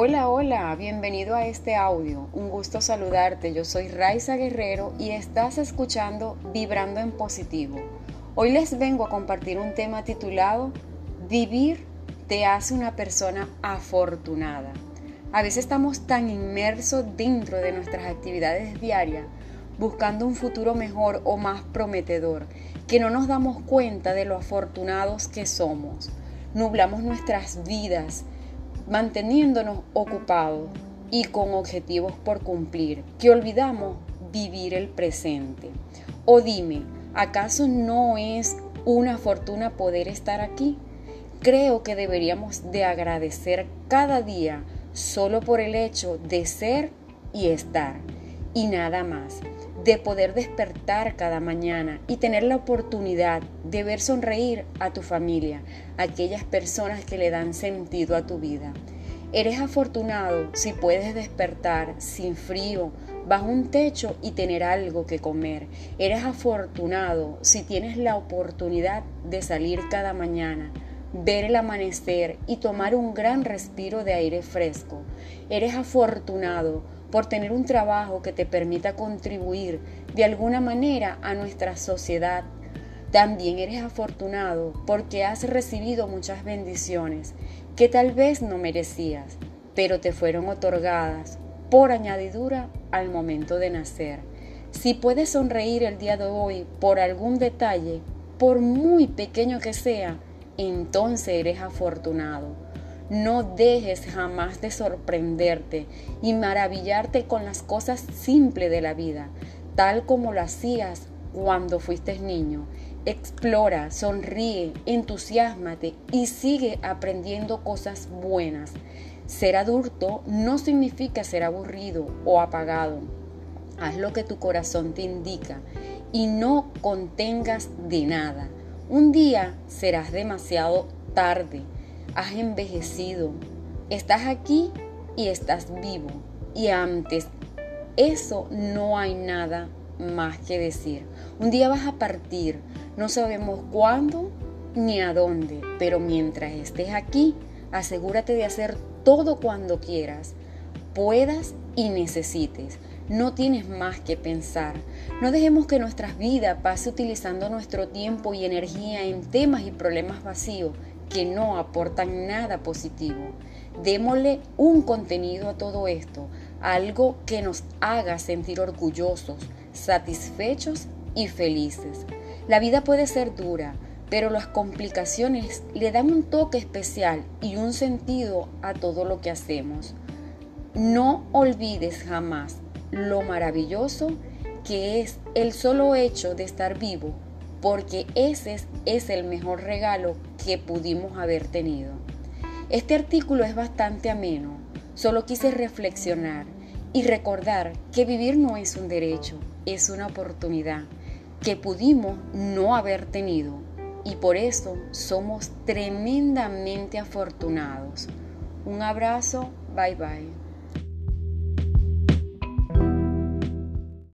Hola, hola, bienvenido a este audio. Un gusto saludarte. Yo soy Raiza Guerrero y estás escuchando Vibrando en Positivo. Hoy les vengo a compartir un tema titulado Vivir te hace una persona afortunada. A veces estamos tan inmersos dentro de nuestras actividades diarias buscando un futuro mejor o más prometedor que no nos damos cuenta de lo afortunados que somos. Nublamos nuestras vidas manteniéndonos ocupados y con objetivos por cumplir, que olvidamos vivir el presente. O dime, ¿acaso no es una fortuna poder estar aquí? Creo que deberíamos de agradecer cada día solo por el hecho de ser y estar y nada más, de poder despertar cada mañana y tener la oportunidad de ver sonreír a tu familia, aquellas personas que le dan sentido a tu vida. Eres afortunado si puedes despertar sin frío, bajo un techo y tener algo que comer. Eres afortunado si tienes la oportunidad de salir cada mañana, ver el amanecer y tomar un gran respiro de aire fresco. Eres afortunado por tener un trabajo que te permita contribuir de alguna manera a nuestra sociedad. También eres afortunado porque has recibido muchas bendiciones que tal vez no merecías, pero te fueron otorgadas por añadidura al momento de nacer. Si puedes sonreír el día de hoy por algún detalle, por muy pequeño que sea, entonces eres afortunado. No dejes jamás de sorprenderte y maravillarte con las cosas simples de la vida, tal como lo hacías cuando fuiste niño. Explora, sonríe, entusiasmate y sigue aprendiendo cosas buenas. Ser adulto no significa ser aburrido o apagado. Haz lo que tu corazón te indica y no contengas de nada. Un día serás demasiado tarde has envejecido, estás aquí y estás vivo. Y antes eso no hay nada más que decir. Un día vas a partir, no sabemos cuándo ni a dónde, pero mientras estés aquí, asegúrate de hacer todo cuando quieras, puedas y necesites. No tienes más que pensar. No dejemos que nuestras vidas pase utilizando nuestro tiempo y energía en temas y problemas vacíos que no aportan nada positivo. Démosle un contenido a todo esto, algo que nos haga sentir orgullosos, satisfechos y felices. La vida puede ser dura, pero las complicaciones le dan un toque especial y un sentido a todo lo que hacemos. No olvides jamás lo maravilloso que es el solo hecho de estar vivo porque ese es, el mejor regalo que pudimos haber tenido. Este artículo es bastante ameno, solo quise reflexionar y recordar que vivir no es un derecho, es una oportunidad que pudimos no haber tenido y por eso somos tremendamente afortunados. Un abrazo, bye bye.